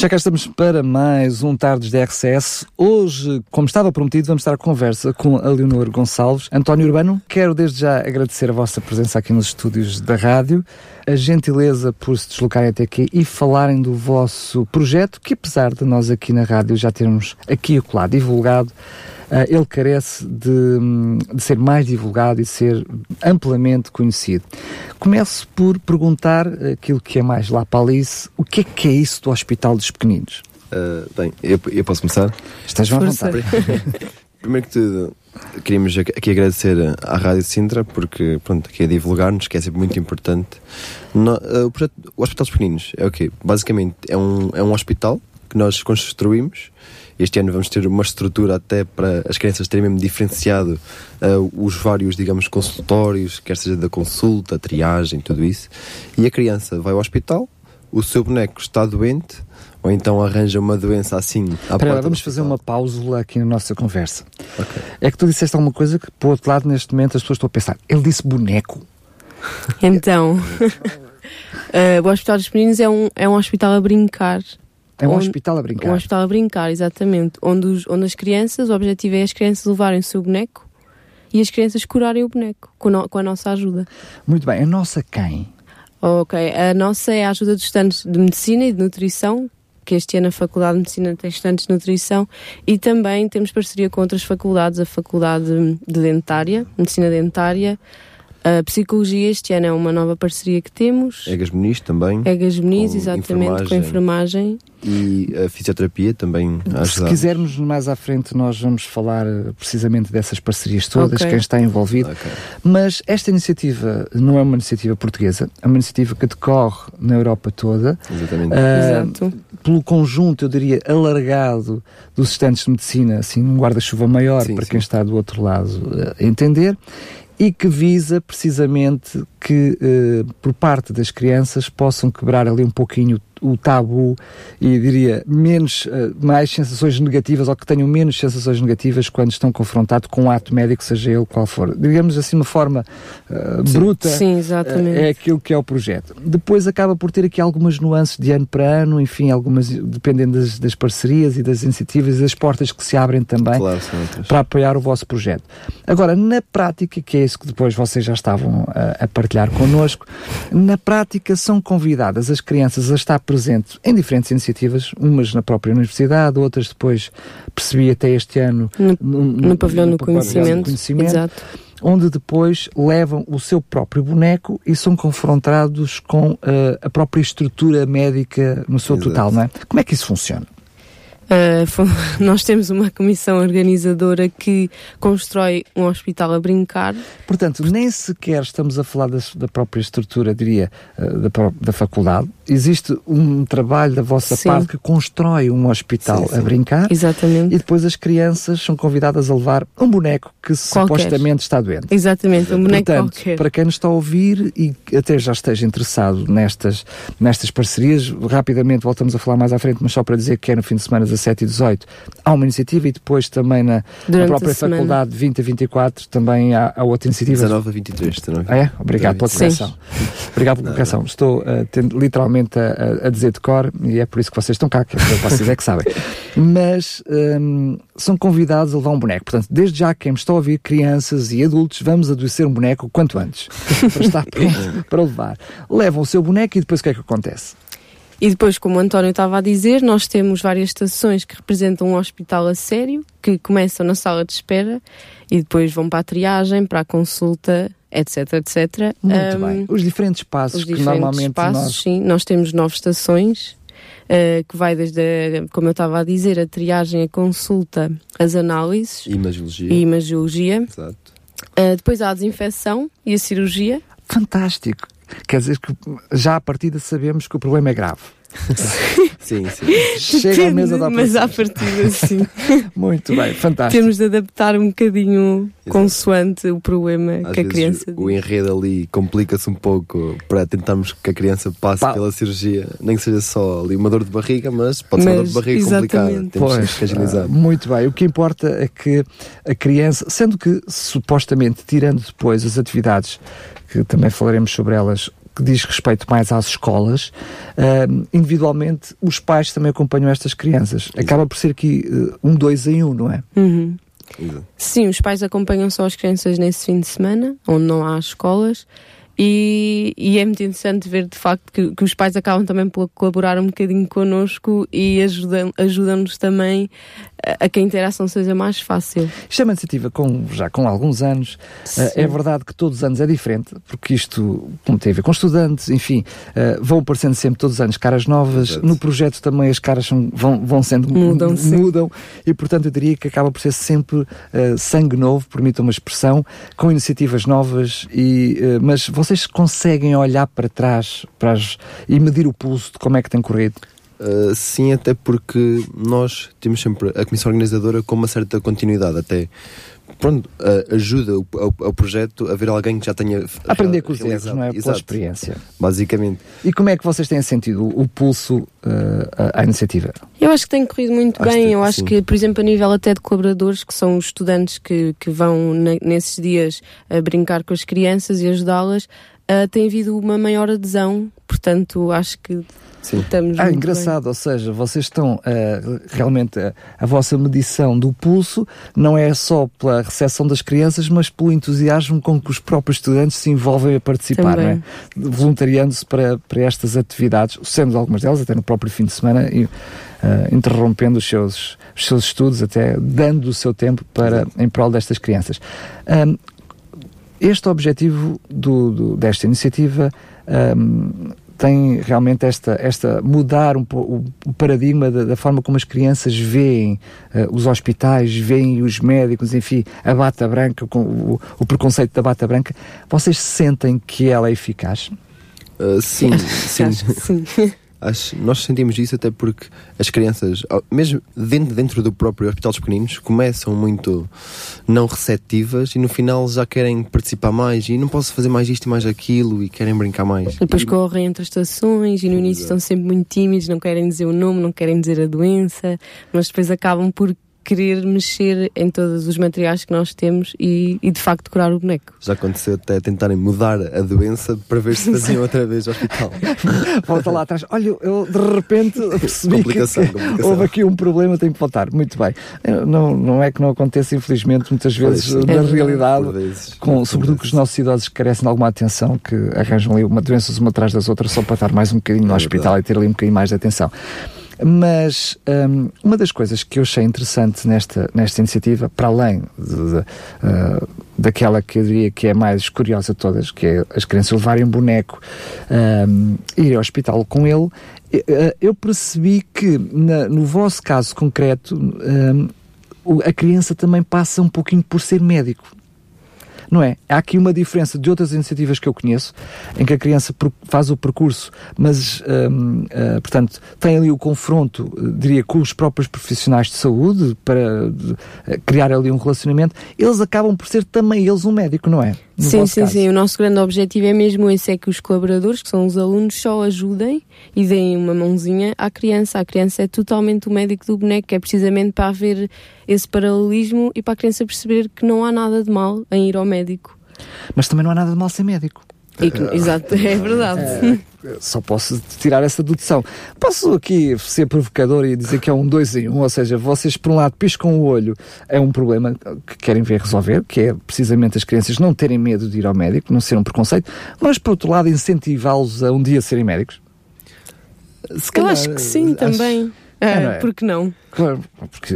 Já cá estamos para mais um Tardes da RCS. Hoje, como estava prometido, vamos estar a conversa com a Leonor Gonçalves. António Urbano, quero desde já agradecer a vossa presença aqui nos estúdios da rádio, a gentileza por se deslocarem até aqui e falarem do vosso projeto, que apesar de nós aqui na rádio já termos aqui e lá divulgado, ele carece de, de, ser mais divulgado e ser amplamente conhecido. Começo por perguntar aquilo que é mais lá para Alice, o que é que é isso do Hospital dos Pequeninos? Uh, bem, eu, eu, posso começar? Estás à vontade. Primeiro que tudo, queríamos aqui agradecer à Rádio Sintra, porque pronto, aqui é divulgar-nos, que é sempre muito importante. No, uh, o, projeto, o Hospital dos Pequeninos é o okay, quê? Basicamente é um, é um hospital que nós construímos este ano vamos ter uma estrutura até para as crianças terem mesmo diferenciado uh, os vários, digamos, consultórios, quer seja da consulta, triagem, tudo isso. E a criança vai ao hospital, o seu boneco está doente, ou então arranja uma doença assim. Espera lá, vamos fazer uma pausa aqui na nossa conversa. Okay. É que tu disseste alguma coisa que, por outro lado, neste momento as pessoas estão a pensar. Ele disse boneco. Então, uh, o Hospital dos Meninos é um, é um hospital a brincar. É um onde, hospital a brincar. Um hospital a brincar, exatamente. Onde, os, onde as crianças, o objetivo é as crianças levarem o seu boneco e as crianças curarem o boneco com, no, com a nossa ajuda. Muito bem. A nossa quem? Ok. A nossa é a ajuda dos estudantes de Medicina e de Nutrição, que este ano a Faculdade de Medicina tem estudantes de Nutrição e também temos parceria com outras faculdades, a Faculdade de Dentária, Medicina Dentária, a psicologia este ano é uma nova parceria que temos. Egas Muniz também. Egas Muniz, exatamente, com a enfermagem. E a fisioterapia também a Se quisermos mais à frente, nós vamos falar precisamente dessas parcerias todas, okay. quem está envolvido. Okay. Mas esta iniciativa não é uma iniciativa portuguesa, é uma iniciativa que decorre na Europa toda. Exatamente. Uh, Exato. Pelo conjunto, eu diria, alargado dos estudantes de medicina, assim, um guarda-chuva maior sim, para sim. quem está do outro lado uh, entender e que visa precisamente que, eh, por parte das crianças, possam quebrar ali um pouquinho o tabu e diria menos, uh, mais sensações negativas ou que tenham menos sensações negativas quando estão confrontados com um ato médico, seja ele qual for. Digamos assim, uma forma uh, bruta. Sim, exatamente. Uh, é aquilo que é o projeto. Depois acaba por ter aqui algumas nuances de ano para ano, enfim, algumas dependendo das, das parcerias e das iniciativas e das portas que se abrem também claro, para apoiar o vosso projeto. Agora, na prática, que é isso que depois vocês já estavam a, a partilhar connosco, na prática são convidadas as crianças a estar presente em diferentes iniciativas, umas na própria universidade, outras depois percebi até este ano no, no, no, no pavilhão do conhecimento, conhecimento Exato. onde depois levam o seu próprio boneco e são confrontados com uh, a própria estrutura médica no seu Exato. total, não é? Como é que isso funciona? Uh, nós temos uma comissão organizadora que constrói um hospital a brincar. Portanto, nem sequer estamos a falar das, da própria estrutura, diria, uh, da, da faculdade. Existe um trabalho da vossa sim. parte que constrói um hospital sim, sim. a brincar. Exatamente. E depois as crianças são convidadas a levar um boneco que qualquer. supostamente está doente. Exatamente, um boneco Portanto, qualquer. para quem nos está a ouvir e até já esteja interessado nestas, nestas parcerias, rapidamente voltamos a falar mais à frente, mas só para dizer que é no fim de semana 17 e 18 há uma iniciativa e depois também na, na própria faculdade 20 a 24 também há, há outra iniciativa. 19 a 23, 19. Ah, é? Obrigado pela correção. Obrigado pela correção. Estou uh, tendo, literalmente a, a, dizer de cor e é por isso que vocês estão cá, que é vocês é que sabem. Mas um, são convidados a levar um boneco. Portanto, desde já quem me está a ouvir, crianças e adultos, vamos adoecer um boneco quanto antes para estar pronto para levar. Levam o seu boneco e depois o que é que acontece? E depois, como o António estava a dizer, nós temos várias estações que representam um hospital a sério, que começam na sala de espera e depois vão para a triagem, para a consulta, etc, etc. Muito um, bem. Os diferentes passos os que diferentes normalmente passos, nós... Sim, nós temos nove estações, uh, que vai desde, a, como eu estava a dizer, a triagem, a consulta, as análises... Imagiologia. E imagiologia. Exato. Uh, depois há a desinfecção e a cirurgia. Fantástico. Quer dizer que já à partida sabemos que o problema é grave. Sim, sim. Chega à mesa da Mas à partida, sim. Muito bem, fantástico. Temos de adaptar um bocadinho consoante o problema Às que a criança o enredo ali complica-se um pouco para tentarmos que a criança passe Pá. pela cirurgia, nem que seja só ali uma dor de barriga, mas pode ser uma dor de Mas, barriga complicada. exatamente. Temos Pois, que agilizar. ah, muito bem. O que importa é que a criança, sendo que supostamente, tirando depois as atividades, que também falaremos sobre elas, que diz respeito mais às escolas, ah, individualmente os pais também acompanham estas crianças. Acaba por ser aqui ah, um dois em um, não é? Uhum. Sim, os pais acompanham só as crianças nesse fim de semana, onde não há escolas, e, e é muito interessante ver de facto que, que os pais acabam também por colaborar um bocadinho connosco e ajudam- ajudam-nos também a, que a interação seja mais fácil. Isto é uma iniciativa com, já com alguns anos. Uh, é verdade que todos os anos é diferente, porque isto como tem a ver com estudantes, enfim, uh, vão aparecendo sempre todos os anos caras novas. Exato. No projeto também as caras são- vão, vão sendo Mudam, sim. mudam e portanto eu diria que acaba por ser sempre uh, sangue novo, permita uma expressão, com iniciativas novas e uh, mas vocês conseguem olhar para trás para as- e medir o pulso de como é que tem corrido. Uh, sim, até porque nós temos sempre a comissão organizadora com uma certa continuidade, até pronto, uh, ajuda o, ao, ao projeto a ver alguém que já tenha Aprender com os erros, não é? Pela Exato, experiência. basicamente. E como é que vocês têm sentido o, pulso uh, à à iniciativa? Eu acho que tem corrido muito Acho bem. que- Eu acho sim. que, por exemplo, a nível até de colaboradores, que são os estudantes que, que vão ne- nesses dias a brincar com as crianças e ajudá-las, ah, tem havido uma maior adesão. Portanto, acho que Sim. estamos. Ah, muito engraçado, ou seja, vocês estão ah, realmente a, a vossa medição do pulso não é só pela recepção das crianças, mas pelo entusiasmo com que os próprios estudantes se envolvem a participar, não é? Voluntariando-se para, para estas atividades, sendo algumas delas até no próprio fim de semana e ah, interrompendo os seus, os seus estudos, até dando o seu tempo para em prol destas crianças. Ahm, este objetivo do, do- desta iniciativa ahm, tem realmente esta, esta mudar um o, o paradigma da, da forma como as crianças veem eh, os hospitais, veem os médicos, enfim, a bata branca, com o, o preconceito da bata branca. Vocês sentem que ela é eficaz? Uh, sim, sim. Sim. Acho, nós sentimos isso até porque as crianças, mesmo dentro, dentro do próprio Hospital dos Pequeninos, começam muito não receptivas e no final já querem participar mais e não posso fazer mais isto e mais aquilo e querem brincar mais. Depois E- correm entre as estações e no início estão sempre muito tímidos, não querem dizer o nome, não querem dizer a doença, mas depois acabam por querer mexer em todos os materiais que nós temos e, e de facto decorar o boneco. Já aconteceu até tentarem mudar a doença para ver se faziam outra vez ao hospital. Volta lá atrás. Olha, eu de repente percebi que, Complicação, que complicação. houve aqui um problema, tenho que voltar. Muito bem. Não, não é que não aconteça, infelizmente, muitas vezes, na é verdade. realidade, vezes. com, sobretudo que os nossos idosos que carecem de alguma atenção, que arranjam ali uma doenças uma atrás das outras só para estar mais um bocadinho no É hospital e ter ali um bocadinho mais de atenção. Mas hum, uma das coisas que eu achei interessante nesta, nesta iniciativa, para além de- de, ah, daquela que eu diria que é mais curiosa de todas, que é as crianças levarem um boneco e ir ao hospital com ele, eh, eu percebi que na- no vosso caso concreto o- a criança também passa um pouquinho por ser médico. Não é? Há aqui uma diferença de outras iniciativas que eu conheço, em que a criança faz o percurso, mas, hum, ah, portanto, tem ali o confronto, eh, diria, com os próprios profissionais de saúde para eh, criar ali um relacionamento. Eles acabam por ser também eles um médico, não é? No sim, vosso sim, caso. sim. O nosso grande objetivo é mesmo esse: é que os colaboradores, que são os alunos, só ajudem e deem uma mãozinha à criança. A criança é totalmente o médico do boneco, é precisamente para haver esse paralelismo e para a criança perceber que não há nada de mal em ir ao médico. Mas também não há nada de mal ser médico. Que- exato, é verdade. Só posso tirar essa dedução. Posso aqui ser provocador e dizer que é um dois em um, ou seja, vocês por um lado piscam o olho, é um problema que querem ver resolver, que é precisamente as crianças não terem medo de ir ao médico, não ser um preconceito, mas por outro lado incentivá-los a um dia serem médicos. Se Eu calhar, acho que sim acho- também. É, Ah, não é? Porque não? Claro, porque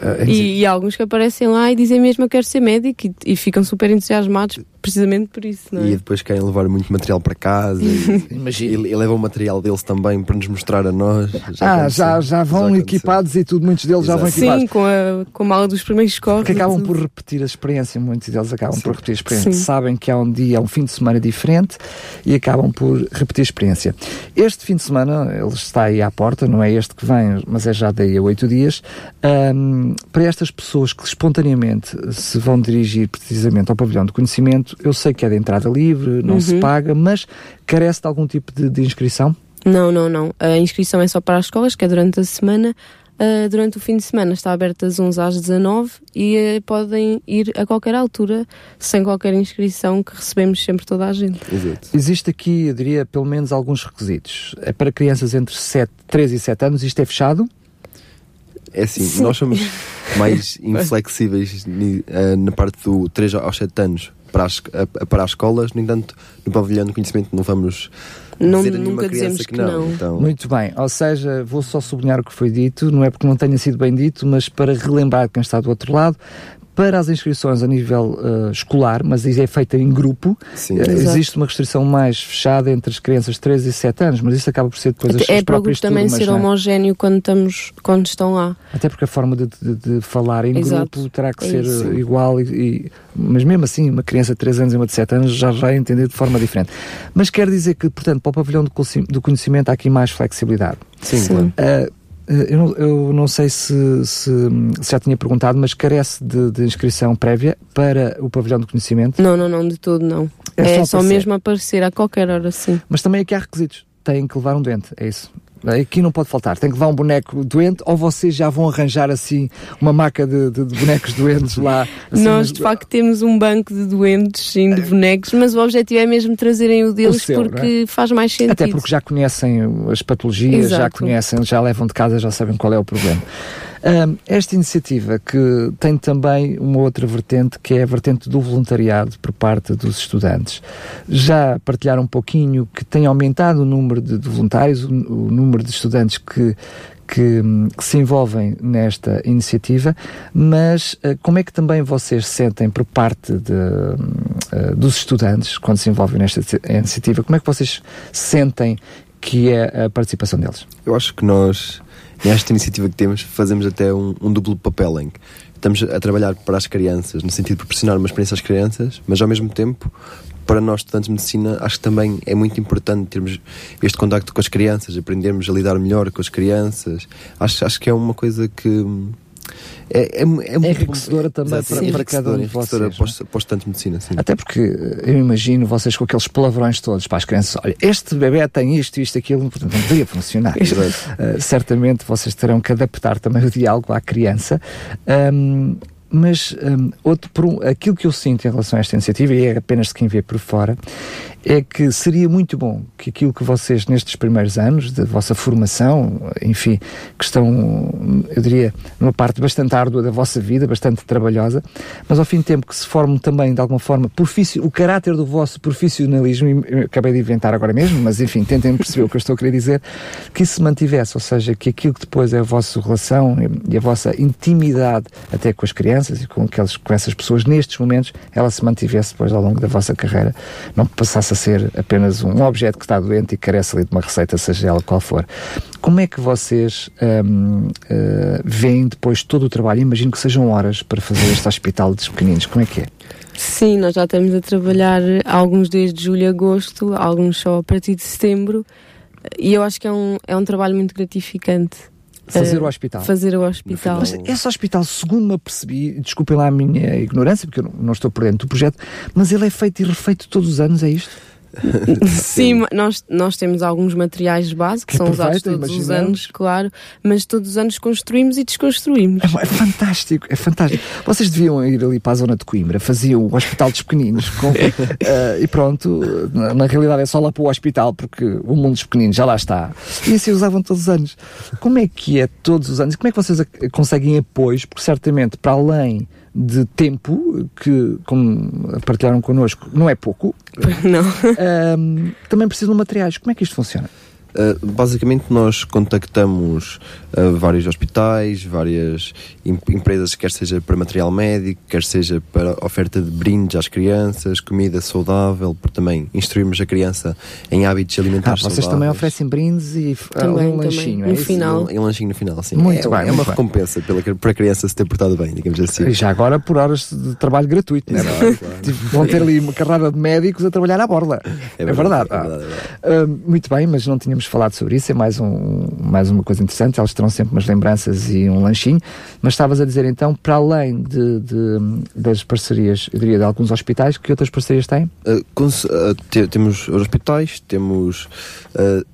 ah, E, e há alguns que aparecem lá e dizem mesmo eu quero ser médico e, e ficam super entusiasmados precisamente por isso, não é? E depois querem levar muito material para casa e, Imagina. e, e levam o material deles também para nos mostrar a nós. Ah, aconteceu. já, já vão aconteceu. equipados e tudo, muitos deles já vão Exato. equipados. Sim, com a, com a mala dos primeiros corpos. que acabam e por repetir a experiência, muitos deles acabam Sim. por repetir a experiência. Sim. Sabem que há um dia, há um fim de semana diferente e acabam por repetir a experiência. Este fim de semana, ele está aí à porta, não é este que vem, mas é já daí a oito dias. Ahm, para estas pessoas que espontaneamente se vão dirigir precisamente ao pavilhão de conhecimento, eu sei que é de entrada livre, não se Uhum. paga, mas carece de algum tipo de, de inscrição? Não, não, não. A inscrição é só para as escolas, que é durante a semana. Uh, durante o fim de semana está aberta das 11 às 19 e uh, podem ir a qualquer altura, sem qualquer inscrição, que recebemos sempre toda a gente. Exato. Existe aqui, eu diria, pelo menos alguns requisitos. É para crianças entre 7, 3 e 7 anos, isto é fechado? É assim, nós somos mais inflexíveis eh, na parte do 3 aos 7 anos para as, para as escolas, no entanto, no pavilhão de conhecimento não vamos Não- dizer a nenhuma nunca criança dizemos que que não. não. Então, Muito bem, ou seja, vou só sublinhar o que foi dito, não é porque não tenha sido bem dito, mas para relembrar quem está do outro lado, para as inscrições a nível eh, escolar, mas isso é feita em grupo, sim, eh, existe uma restrição mais fechada entre as crianças de 3 e 7 anos, mas isso acaba por ser depois as, é para o próprias grupo também ser não é? homogéneo quando, estamos, quando estão lá. Até porque a forma de, de- de falar em Exato. grupo terá que É ser isso. eh, igual, e, e- mas mesmo assim, uma criança de 3 anos e uma de 7 anos já vai entender de forma diferente. Mas quer dizer que, portanto, para o pavilhão do conheci- do conhecimento há aqui mais flexibilidade. sim, Sim. claro. Ah, eu, não, eu não sei se, se- se já tinha perguntado, mas carece de, de inscrição prévia para o pavilhão do conhecimento. Não, não, não, de todo não. É É, só só, mesmo aparecer a qualquer hora, sim. Mas também aqui há requisitos. Têm que levar um doente, é isso. Aqui não pode faltar. Tem que levar um boneco doente ou vocês já vão arranjar assim uma maca de, de- de bonecos doentes lá? assim, Nós, de facto, temos um banco de doentes, sim, de bonecos, mas o objetivo é mesmo trazerem o deles seu, não é? porque faz mais sentido. Até porque já conhecem as patologias, já Exato. conhecem, já levam de casa, já sabem qual é o problema. Ahm, esta iniciativa que tem também uma outra vertente, que é a vertente do voluntariado por parte dos estudantes. Já partilharam um pouquinho que tem aumentado o número de, de voluntários, o, o número de estudantes que, que, que se envolvem nesta iniciativa, mas ah, como é que também vocês sentem por parte de, ah, dos estudantes, quando se envolvem nesta iniciativa, como é que vocês sentem que é a participação deles? Eu acho que nós, nesta iniciativa que temos, fazemos até um, um duplo papel em que estamos a trabalhar para as crianças, no sentido de proporcionar uma experiência às crianças, mas ao mesmo tempo, para nós estudantes de medicina, acho que também é muito importante termos este contacto com as crianças, aprendermos a lidar melhor com as crianças. Acho, acho que é uma coisa que. Hum, É, é, muito bom. enriquecedora também Exato, para- é para cada um de vocês, de medicina, sim. Até porque eu imagino vocês com aqueles palavrões todos para as crianças: olha, este bebê tem isto, isto, aquilo, portanto não poderia funcionar. Eh, certamente vocês terão que adaptar também o diálogo à criança. Ahm, mas ahm, outro, por um- aquilo que eu sinto em relação a esta iniciativa, e é apenas de quem vê por fora, é que seria muito bom que aquilo que vocês, nestes primeiros anos da vossa formação, enfim, que estão, eu diria, numa parte bastante árdua da vossa vida, bastante trabalhosa, mas ao fim de tempo que se formem também, de alguma forma, o caráter do vosso profissionalismo, acabei de inventar agora mesmo, mas enfim, tentem perceber o que eu estou a querer dizer, que isso se mantivesse, ou seja, que aquilo que depois é a vossa relação e a vossa intimidade até com as crianças e com, aqueles, com essas pessoas nestes momentos, ela se mantivesse depois ao longo da vossa carreira, não passasse a ser apenas um objeto que está doente e carece ali de uma receita, seja ela qual for. Como é que vocês hum, eh, veem depois todo o trabalho? Imagino que sejam horas para fazer este hospital dos pequeninos. Como é que é? Sim, nós já estamos a trabalhar alguns desde julho a agosto, alguns só a partir de setembro, e eu acho que é um, é um trabalho muito gratificante. Fazer Eh, o hospital. Fazer o hospital. Mas esse hospital, segundo me apercebi, desculpem lá a minha ignorância, porque eu não, não estou por dentro do projeto, mas ele é feito e refeito todos os anos, é isto? Sim, nós, nós temos alguns materiais base que, são usados todos os imaginamos. anos, claro, mas todos os anos construímos e desconstruímos. É, é fantástico, é fantástico. Vocês deviam ir ali para a zona de Coimbra, faziam o Hospital dos Pequeninos com, eh, e pronto, na, na realidade é só lá para o hospital, porque o mundo dos pequeninos já lá está. E assim usavam todos os anos. Como é que é todos os anos? E como é que vocês conseguem apoios? Porque certamente, para além de tempo, que, como partilharam connosco, não é pouco, Não. ahm, também precisam de materiais. Como é que isto funciona? Uh, basicamente, nós contactamos uh, vários hospitais, várias em empresas, quer seja para material médico, quer seja para oferta de brindes às crianças, comida saudável, para também instruirmos a criança em hábitos alimentares ah, vocês também oferecem brindes e também, um lanchinho, também. é no final. Um, um lanchinho no final, sim. Muito é, bem, é uma recompensa pela, para a criança se ter portado bem, digamos assim. E já agora por horas de trabalho gratuito, não é? Claro, claro. Tipo, vão ter ali uma carrada de médicos a trabalhar à borda. É verdade. É verdade, é verdade. Uh, muito bem, mas não tínhamos falado sobre isso, é mais, um, mais uma coisa interessante. Eles terão sempre umas lembranças e um lanchinho. Mas estavas a dizer então, para além de, de das parcerias, eu diria de alguns hospitais, que outras parcerias têm? Uh, uh, te- temos os hospitais, temos uh,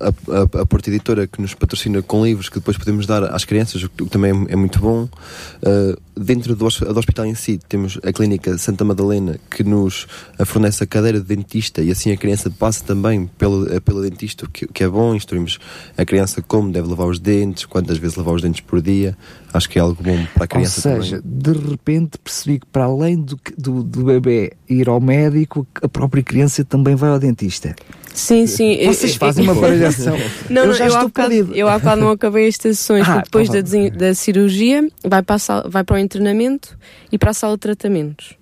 a, a, a Porta Editora que nos patrocina com livros que depois podemos dar às crianças, o que também é, é muito bom. Uh, dentro do, do hospital em si, temos a Clínica Santa Madalena que nos uh, fornece a cadeira de dentista e assim a criança passa também pelo, uh, pelo dentista, o que, que é bom. Instruímos a criança como deve lavar os dentes, quantas vezes lavar os dentes por dia. Acho que é algo bom para a criança Ou seja, também. de repente percebi que para além do, do, do bebê ir ao médico, a própria criança também vai ao dentista. Sim, sim. Vocês fazem uma variação. Não, eu não, já eu, estou perdido. eu há bocado não acabei as estações, Ah, porque depois então da, da cirurgia vai para, a sala- vai para o internamento e para a sala de tratamentos.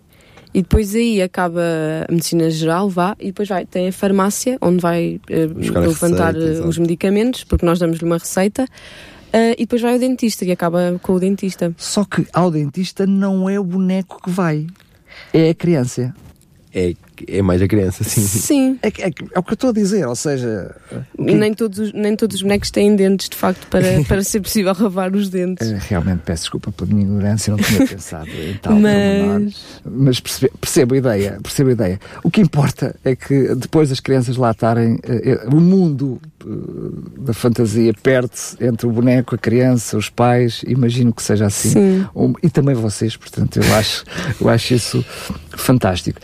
E depois aí acaba a medicina geral, vá, e depois vai, tem a farmácia, onde vai a levantar receita, eh, os medicamentos, porque nós damos-lhe uma receita, eh, e depois vai ao dentista, e acaba com o dentista. Só que ao dentista não é o boneco que vai, é a criança. É, é mais a criança, sim. Sim. É, é é o que eu estou a dizer, ou seja, que- Nem todos, os- nem todos os bonecos têm dentes, de facto, para, para ser possível lavar os dentes. Eh, Realmente peço desculpa pela minha ignorância, não tinha pensado em tal. Mas, Mas percebe- percebo a ideia, percebo a ideia. O que importa é que depois as crianças lá estarem, eh, eh, o mundo eh, da fantasia perde-se entre o boneco, a criança, os pais, imagino que seja assim. sim. Um, e também vocês, portanto, eu acho, eu acho isso fantástico.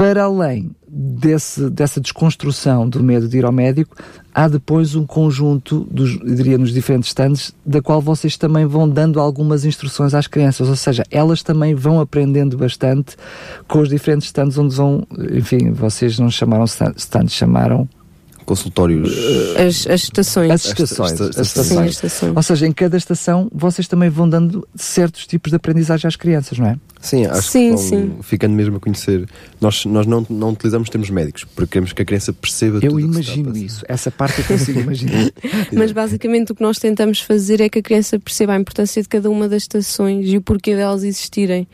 Para além desse, dessa desconstrução do medo de ir ao médico, há depois um conjunto, dos, diria, nos diferentes stands, da qual vocês também vão dando algumas instruções às crianças, ou seja, elas também vão aprendendo bastante com os diferentes stands onde vão, enfim, vocês não chamaram stand- stands, chamaram Consultórios. As, as estações. as estações. esta- as esta- Sim, as estações. estações. Ou seja, em cada estação vocês também vão dando certos tipos de aprendizagem às crianças, não é? Sim, acho Sim, que vão sim. ficando mesmo a conhecer. Nós, nós não, não utilizamos termos médicos, porque queremos que a criança perceba Eu tudo a imagino isso. Essa parte eu consigo imaginar. Mas basicamente o que nós tentamos fazer é que a criança perceba a importância de cada uma das estações e o porquê delas existirem.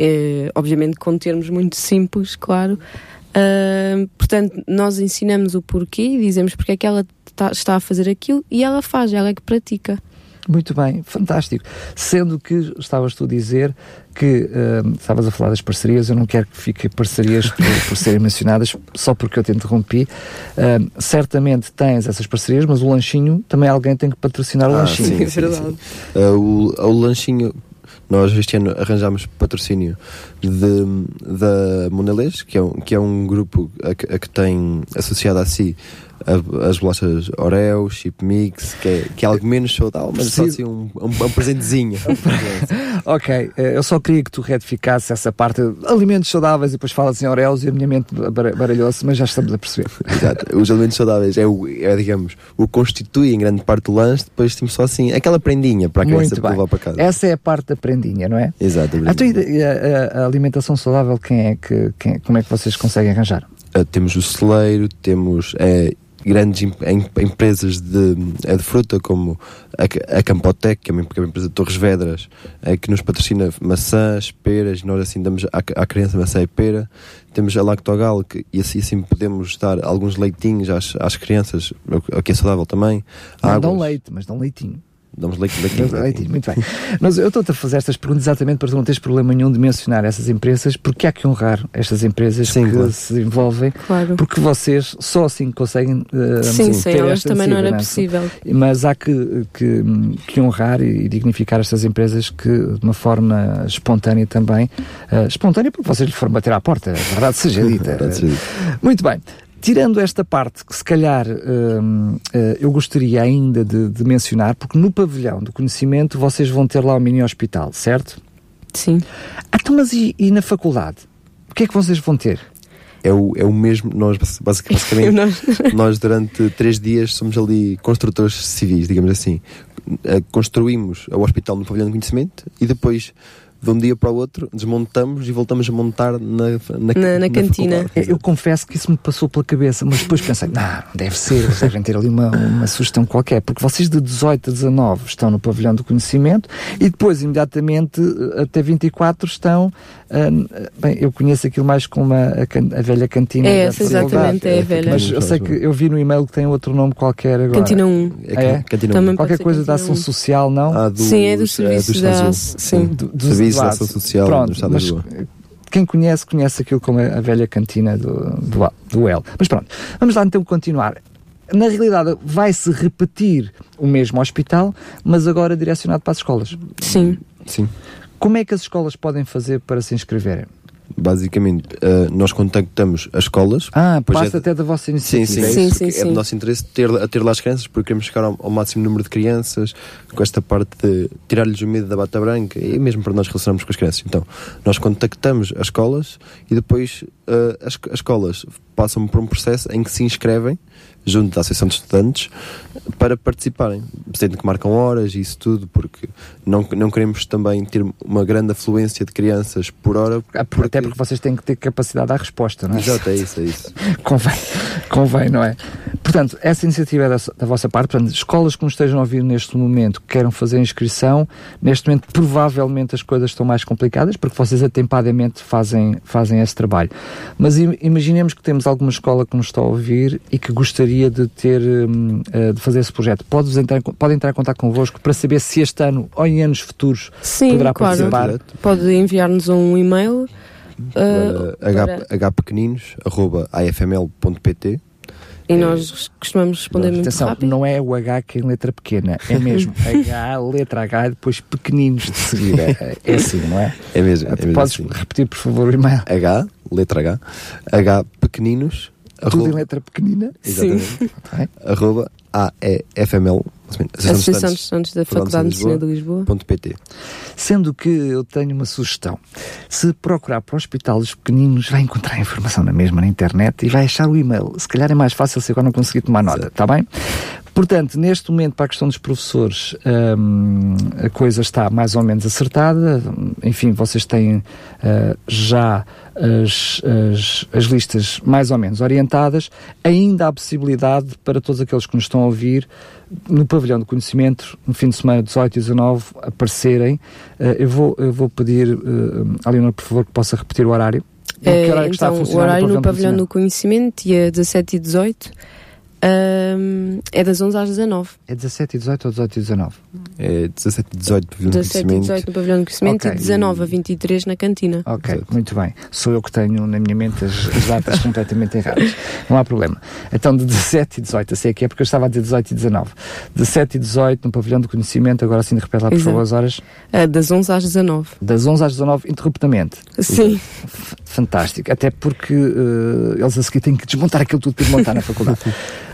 Eh, obviamente com termos muito simples, claro. Portanto, nós ensinamos o porquê e dizemos porque é que ela tá- está a fazer aquilo e ela faz, ela é que pratica. Muito bem, fantástico. Sendo que estavas tu a dizer que hum, estavas a falar das parcerias, eu não quero que fiquem parcerias por, por serem mencionadas, só porque eu te interrompi. Hum, certamente tens essas parcerias, mas o lanchinho também alguém tem que patrocinar o Ah, lanchinho. sim, é verdade. sim. Ah, o, o lanchinho, nós este ano arranjámos patrocínio de, da Monalês, que é um, que é um grupo a a que tem associado a si as bolachas Oreo, Chip Mix, que é, que é algo menos saudável, mas só Preciso- assim um, um, um presentezinho. Ok, eh, eu só queria que tu retificasses essa parte de alimentos saudáveis e depois falas em Oreos e a minha mente bar- baralhou-se, mas já estamos a perceber. Exato. Os alimentos saudáveis é, o, é, digamos, o que constitui em grande parte do lanche, depois temos só assim aquela prendinha para a criança levar para casa. Essa é a parte da prendinha, não é? Exato. a, a- a alimentação saudável, quem é que, quem- como é que vocês conseguem arranjar? Uh, temos o celeiro, temos eh, grandes em- em- empresas de, eh, de fruta como a, a Campotec, que é uma, que é uma empresa de Torres Vedras, eh, que nos patrocina maçãs, peras, e nós assim damos à, à criança maçã e pera. Temos a Lactogal, que, e assim, assim podemos dar alguns leitinhos às, às crianças, o, que é saudável também. Não dão Águas. leite, mas dão leitinho. Damos leite, leitinho. Leitinho, muito bem. Mas eu estou-te a fazer estas perguntas exatamente para tu não teres problema nenhum de mencionar essas empresas, porque há que honrar estas empresas Sim, que claro. se envolvem, Claro. porque vocês só assim conseguem uh, Sim, sem ter elas esta também não era segurança. possível. Mas há que, que, que honrar e dignificar estas empresas que, de uma forma espontânea também, uh, espontânea porque vocês lhe foram bater à porta, a verdade seja dita. Verdade seja dita. Muito bem. Tirando esta parte que se calhar hum, eh, eu gostaria ainda de, de mencionar, porque no pavilhão do conhecimento vocês vão ter lá o mini hospital, certo? Sim. Ah, então, mas e, e na faculdade? O que é que vocês vão ter? é o, é o mesmo. Nós, basic- basicamente, Nós- nós durante três dias somos ali construtores civis, digamos assim. Eh, Construímos o hospital no pavilhão de conhecimento e depois, de um dia para o outro, desmontamos e voltamos a montar na, na, Na- na cantina. faculdade. Eu confesso que isso me passou pela cabeça, mas depois pensei, não, deve ser, eles devem ter ali uma, uma sugestão qualquer, porque vocês de 18 a 19 estão no pavilhão do conhecimento e depois, imediatamente, eh, até 24 estão, bem, eu conheço aquilo mais como a, a a velha cantina É essa, exatamente, é a velha. Mas eu sei que eu vi no e-mail que tem outro nome qualquer agora. Cantina 1. É, É? cantina Também um. Qualquer Pode ser coisa da ação 1. social, não? Ah, dos, Sim, é do eh, serviço dos da- sim. Do- dos Serviço da. Ação Social Pronto, do Estado mas quem conhece, conhece aquilo como a, a velha cantina do, do, do L. Mas pronto, vamos lá então continuar. Na realidade, vai-se repetir o mesmo hospital, mas agora direcionado para as escolas. Sim. Sim. Como é que as escolas podem fazer para se inscreverem? Basicamente, eh, nós contactamos as escolas. Ah, Pois passa é- até da vossa Sim, iniciativa. sim, é? Sim, isso, sim, porque é sim. do nosso interesse ter, a ter lá as crianças, porque queremos chegar ao, ao máximo número de crianças, com esta parte de tirar-lhes o medo da bata branca, e mesmo para nós relacionarmos com as crianças. Então, nós contactamos as escolas e depois eh, as, as escolas passam por um processo em que se inscrevem junto da Associação de Estudantes para participarem. Sendo que marcam horas e isso tudo, porque não, não queremos também ter uma grande afluência de crianças por hora. Ah, por- Até porque vocês têm que ter capacidade à resposta, não é? Exato, é isso, é isso. convém, convém, não é? Portanto, essa iniciativa é da, da vossa parte. Portanto, escolas que nos estejam a ouvir neste momento, que queiram fazer inscrição, neste momento provavelmente as coisas estão mais complicadas, porque vocês atempadamente fazem, fazem esse trabalho. Mas im- imaginemos que temos alguma escola que nos está a ouvir e que gostaria de ter, hum, eh, de fazer esse projeto. Pode, entrar, pode entrar em contato convosco para saber se este ano ou em anos futuros Sim, poderá claro. participar. Pode enviar-nos um e-mail. Uh, para- hpequeninos.afml.pt e nós costumamos responder muito Atenção, rápido. não é o H que é em letra pequena, é mesmo H, letra H e depois pequeninos de seguida. É- É assim, não é? É mesmo, é mesmo Podes assim. repetir, por favor, o e-mail? H, letra H, H pequeninos, Tudo em arroba, letra pequenina? exatamente, Ok. arroba AEFML, Associação de Estudantes da Faculdade de Medicina de Lisboa. .pt. Sendo que eu tenho uma sugestão. Se procurar para hospitais pequeninos, vai encontrar a informação na mesma na internet e vai achar o e-mail. Se calhar é mais fácil se agora não conseguir tomar nota, está bem? Portanto, neste momento, para a questão dos professores, hum, a coisa está mais ou menos acertada. Enfim, vocês têm ah, já as, as, as listas mais ou menos orientadas. Ainda há possibilidade para todos aqueles que nos estão a ouvir no pavilhão do conhecimento, no fim de semana 18 e 19, aparecerem. Eh, eu, vou, eu vou pedir uh, à Leonor, por favor, que possa repetir o horário. Horário é que está a então, o horário no pavilhão do conhecimento? conhecimento, dia 17 e 18, ahm, é das 11 às 19. É 17 e 18 ou 18 e 19? É 17 e 18 pavilhão de 17 e conhecimento. 18 no pavilhão do conhecimento Ok. e 19 a 23 na cantina. Ok, Exato. muito bem. Sou eu que tenho na minha mente as, as datas completamente erradas. Não há problema. Então, de 17 e 18, assim é que é porque eu estava a dizer 18 e 19. 17 e 18 no pavilhão do conhecimento, agora sim, repete lá, por Exato. favor, as horas. Ah, das 11 às 19. Das 11 às 19, interruptamente. Sim. Fantástico, até porque eh, eles a seguir têm que desmontar aquilo tudo para desmontar na faculdade.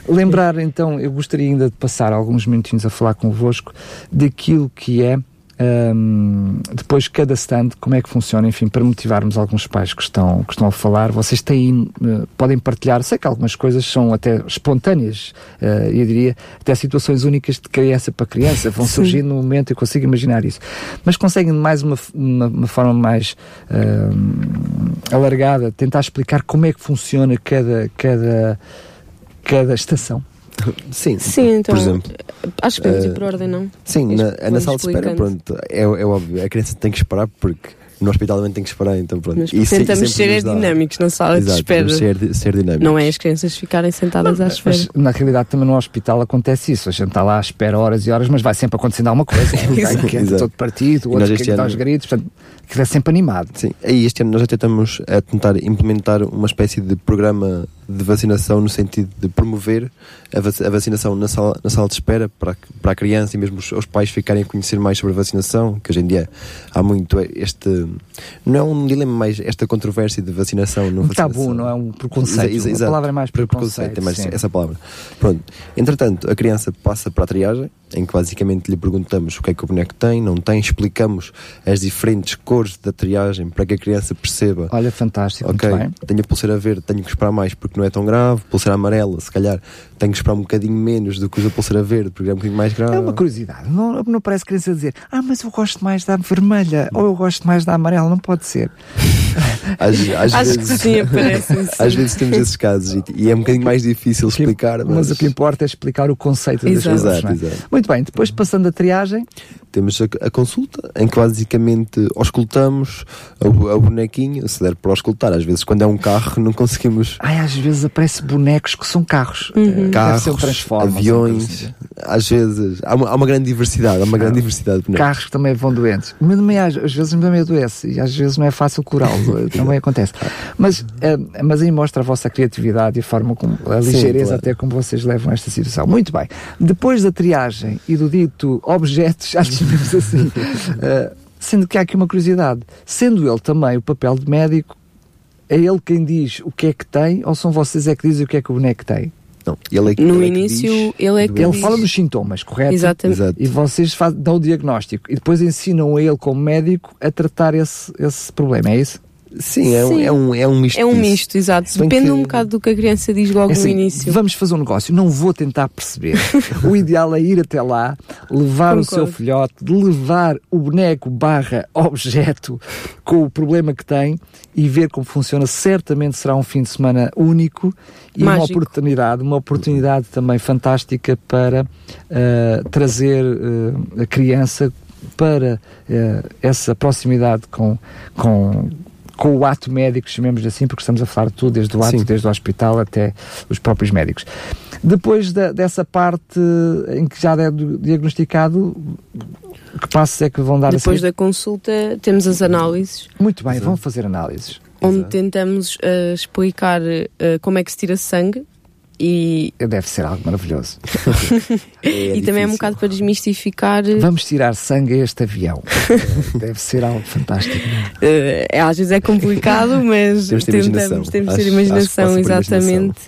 Lembrar então, eu gostaria ainda de passar alguns minutinhos a falar convosco daquilo que é ahm, depois cada stand, como é que funciona, enfim, para motivarmos alguns pais que estão, que estão a falar. Vocês têm, eh, podem partilhar, sei que algumas coisas são até espontâneas, eh, eu diria, até situações únicas de criança para criança, vão surgir no momento, eu consigo imaginar isso. Mas conseguem de mais uma, uma, uma forma mais ahm, alargada, tentar explicar como é que funciona cada, cada, cada estação. Sim, Sim, então. por exemplo. Acho que podemos eh, ir por ordem, não? Sim, na, na sala de espera, pronto, é, é óbvio, a criança tem que esperar porque no hospital também tem que esperar, então pronto. Mas E se- tentamos sempre ser dinâmicos na sala de Exato, espera. vamos ser, ser dinâmicos. Não é as crianças ficarem sentadas à espera. Mas na realidade também no hospital acontece isso. A gente está lá à espera horas e horas, mas vai sempre acontecendo alguma coisa. Um vai que entra Exato. todo partido, o nós outro que entra ano- aos gritos, portanto, que é sempre animado. Sim, aí este ano nós até estamos a tentar implementar uma espécie de programa de vacinação no sentido de promover a, vac- a vacinação na sala, na sala de espera para, para a criança e mesmo os, os pais ficarem a conhecer mais sobre a vacinação, que hoje em dia há muito este, Não é um dilema mais esta controvérsia de vacinação. Não Um vacinação. tabu, não é um preconceito. Exa- exa- a palavra é mais Pre- preconceito. é mais sim. essa palavra. Pronto. Entretanto, a criança passa para a triagem, em que basicamente lhe perguntamos o que é que o boneco tem, não tem, explicamos as diferentes cores da triagem para que a criança perceba. Olha, fantástico, Ok, tenho a pulseira verde, tenho que esperar mais porque não é tão grave. Pulseira amarela, se calhar tenho que esperar um bocadinho menos do que os da pulseira verde porque é um bocadinho mais grave. É uma curiosidade. Não, não parece criança dizer, ah, mas eu gosto mais da vermelha ou eu gosto mais da amarela. Não pode ser. Às, às Acho que vezes, sim, aparece sim. às vezes temos esses casos e, e é um bocadinho mais difícil explicar. Mas o que importa é explicar o conceito das Exato. coisas. É? exato. Muito bem, depois passando a triagem, Temos a, a consulta, em que basicamente auscultamos o, o bonequinho, se der para auscultar. Às vezes, quando é um carro, não conseguimos. ai, às vezes aparecem bonecos que são carros. Eh, deve ser um Carros, aviões, assim. às vezes. Há uma, há uma grande diversidade, há uma grande diversidade de bonecos. Carros que também vão doentes. Mas às, vezes também adoece e às vezes não é fácil curá-lo. Também acontece. Mas, eh, mas aí mostra a vossa criatividade e a forma como, a Sim, ligeireza claro. até como vocês levam esta situação. Muito bem. Depois da triagem e do dito objetos, já chamemos assim, eh, sendo que há aqui uma curiosidade, sendo ele também o papel de médico, é ele quem diz o que é que tem ou são vocês é que dizem o que é que o boneco tem? Não, ele é, que- No ele é que início, diz ele é que Ele diz. fala dos sintomas, correto? Exatamente. Exato. E vocês faz, dão o diagnóstico e depois ensinam a ele, como médico, a tratar esse, esse problema, é isso? Sim, é, um- Sim. é um, é um misto. É um disso. misto, exato. Bem Depende que- um bocado do que a criança diz logo É assim, no início. Vamos fazer um negócio, não vou tentar perceber. o ideal é ir até lá, levar o seu Concordo. filhote, levar o boneco barra objeto com o problema que tem e ver como funciona. Certamente será um fim de semana único e uma Mágico. oportunidade, uma oportunidade também fantástica para eh, trazer eh, a criança para eh, essa proximidade com, com, com o ato médico, chamemos assim, porque estamos a falar de tudo, desde o ato, Sim. desde o hospital até os próprios médicos. Depois da- dessa parte em que já é do- diagnosticado, que passos é que vão dar Depois da consulta, temos as análises, Muito bem, vão fazer análises. onde Exato. tentamos eh, explicar eh, como é que se tira sangue e, Deve ser algo maravilhoso. É e também é um difícil. bocado para desmistificar. eh, Vamos tirar sangue a este avião. Deve ser algo fantástico. eh, é, às vezes é complicado, mas Temos de ter imaginação. tentamos, temos de ter imaginação, exatamente.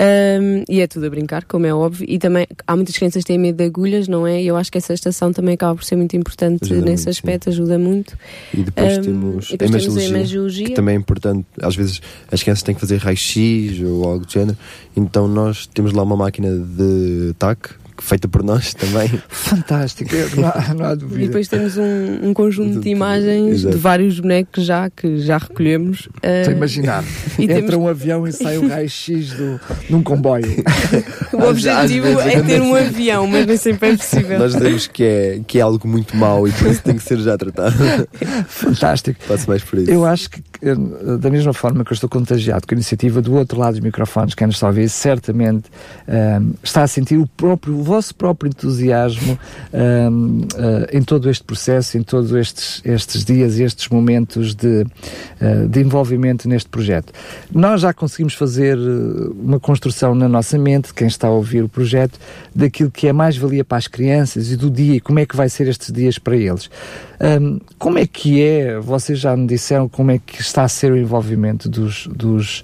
Um, e é tudo a brincar, como é óbvio. E também há muitas crianças que têm medo de agulhas, não é? E eu acho que essa estação também acaba por ser muito importante Ajuda nesse muito, aspecto, ajuda muito. E depois Um, temos e depois a temos a imagiologia. que também é importante. Às vezes as crianças têm que fazer raio-x ou algo do género, então nós temos lá uma máquina de TAC, feita por nós também. Fantástico, não há, não há E dúvida. depois temos um, um conjunto de imagens Exato. de vários bonecos já que já recolhemos. Estou a Uh, imaginar. e Entra temos- um avião e sai o raio-x do- num comboio. o objetivo é ter um avião, mas nem sempre é possível. Nós dizemos que é, que é algo muito mau e por isso tem que ser já tratado. Fantástico. Passo mais por isso. Eu acho que, eh, da mesma forma que eu estou contagiado com a iniciativa do outro lado dos microfones, quem nos está a ouvir, certamente ehm, está a sentir o próprio, vosso próprio entusiasmo ehm, eh, em todo este processo, em todos estes, estes dias e estes momentos de, eh, de envolvimento neste projeto. Nós já conseguimos fazer eh, uma construção na nossa mente, quem está a ouvir o projeto, daquilo que é mais valia para as crianças e do dia, e como é que vai ser estes dias para eles. Hum, como é que é, vocês já me disseram como é que está a ser o envolvimento dos, dos,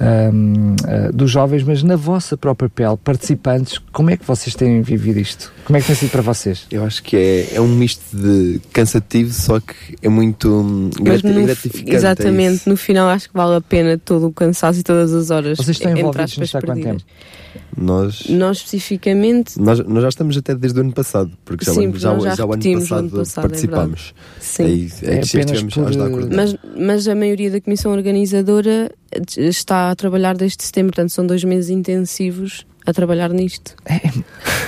hum, ah, dos jovens, mas na vossa própria pele, participantes, como é que vocês têm vivido isto? Como é que tem sido para vocês? Eu acho que é, é um misto de cansativo, só que é muito hum, Mas grati- no- gratificante. é exatamente, isso. no final acho que vale a pena todo o cansaço e todas as horas. Vocês estão envolvidos nisto há quanto perdidas. Nós, Nós especificamente, nós, nós já estamos até desde o ano passado, porque já, o Sim, porque já, já já o ano passado, ano passado, é participámos. sim. É é, que apenas por, eh. Mas, mas a maioria da comissão organizadora eh, está a trabalhar desde setembro, portanto são dois meses intensivos a trabalhar nisto. É,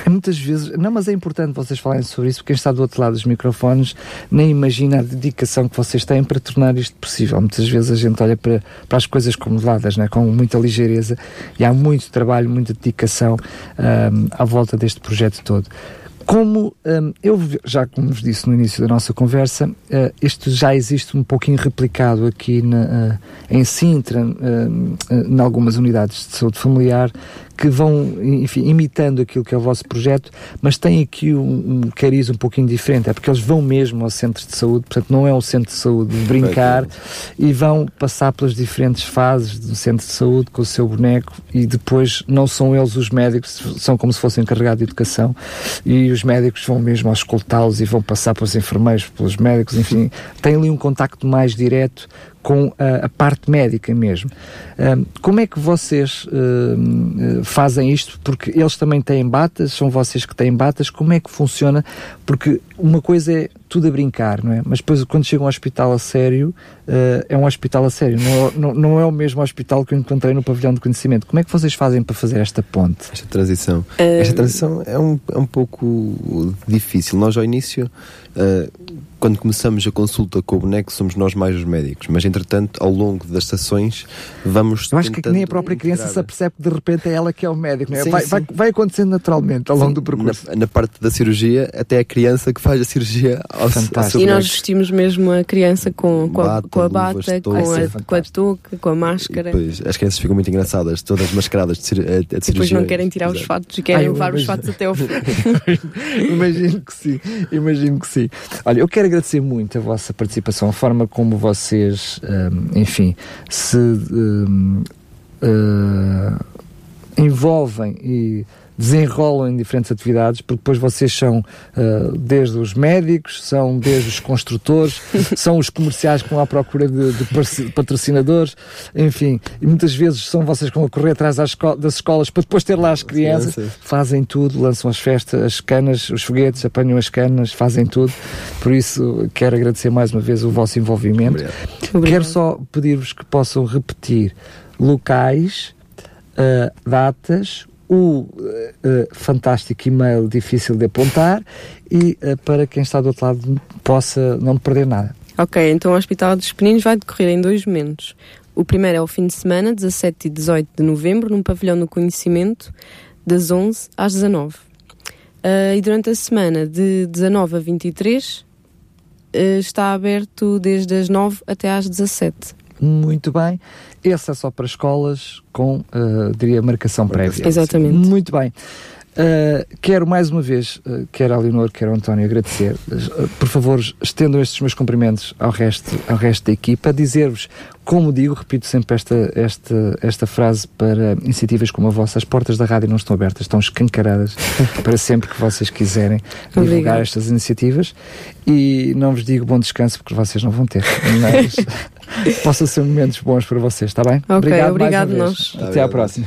é muitas vezes, não, mas é importante vocês falarem sobre isso, porque quem está do outro lado dos microfones nem imagina a dedicação que vocês têm para tornar isto possível. Muitas vezes a gente olha para, para as coisas como dadas, né, com muita ligeireza, e há muito trabalho, muita dedicação ahm, à volta deste projeto todo. Como hum, eu já como vos disse no início da nossa conversa, eh, isto já existe um pouquinho replicado aqui na, eh, em Sintra, eh, em algumas unidades de saúde familiar, que vão, enfim, imitando aquilo que é o vosso projeto, mas têm aqui um, um cariz um pouquinho diferente, é porque eles vão mesmo ao centro de saúde, portanto não é um centro de saúde de brincar e vão passar pelas diferentes fases do centro de saúde com o seu boneco e depois não são eles os médicos, são como se fossem encarregados de educação e os médicos vão mesmo escoltá-los e vão passar pelos enfermeiros, pelos médicos, enfim, têm ali um contacto mais direto com a, a parte médica mesmo. Um, como é que vocês uh, fazem isto? Porque eles também têm batas, são vocês que têm batas, como é que funciona? Porque uma coisa é tudo a brincar, não é? Mas depois, quando chega um hospital a sério, uh, é um hospital a sério, não, não, não, é o mesmo hospital que eu encontrei no pavilhão de conhecimento. Como é que vocês fazem para fazer esta ponte? Esta transição. Uh... Esta transição é um, é um pouco difícil. Nós, ao início, uh, quando começamos a consulta com o boneco, somos nós mais os médicos, mas entretanto, ao longo das sessões, vamos. Eu acho que nem a própria criança integrar. se apercebe que de repente é ela que é o médico, não é? Sim, vai, sim. Vai, vai, acontecendo naturalmente ao longo sim, do percurso. Na, na, parte da cirurgia, até a criança que faz a cirurgia ao, Fantástico. E nós vestimos mesmo a criança com, com, bata, a, com a bata, com, a, com a touca, com a máscara. E depois, as crianças ficam muito engraçadas, todas mascaradas de, de, de cirurgia. Depois não querem tirar Exato. os fatos, querem Ai, levar os fatos até ao fim. imagino que sim, imagino que sim. Olha, eu quero agradecer muito a vossa participação, a forma como vocês, um, enfim, se um, uh, envolvem e desenrolam em diferentes atividades, porque depois vocês são uh, desde os médicos, são desde os construtores, são os comerciais que vão à procura de, de patrocinadores, enfim, e muitas vezes são vocês que vão correr atrás das, esco das escolas para depois ter lá as crianças, sim, sim. fazem tudo, lançam as festas, as canas, os foguetes, apanham as canas, fazem tudo. Por isso, quero agradecer mais uma vez o vosso envolvimento. Obrigado. Quero só pedir-vos que possam repetir locais, uh, datas, o uh, fantástico e-mail difícil de apontar e uh, para quem está do outro lado possa não perder nada. Ok, então o Hospital dos Peninos vai decorrer em dois momentos. O primeiro é o fim de semana, 17 e 18 de novembro, num pavilhão do conhecimento, das 11 às 19. Uh, e durante a semana, de 19 a 23, está aberto desde as 9 até às 17. Muito bem. Esse é só para escolas com, uh, diria, marcação prévia. Exatamente. Muito bem. Uh, quero mais uma vez, uh, quer a Leonor, quer ao António, agradecer. Uh, por favor, estendam estes meus cumprimentos ao resto, ao resto da equipa. Dizer-vos, como digo, repito sempre esta, esta, esta frase para iniciativas como a vossa: as portas da rádio não estão abertas, estão escancaradas para sempre que vocês quiserem divulgar Obrigado. estas iniciativas. E não vos digo bom descanso porque vocês não vão ter, mas possam ser momentos bons para vocês, está bem? Ok, obrigado, obrigado nós. Até à próxima.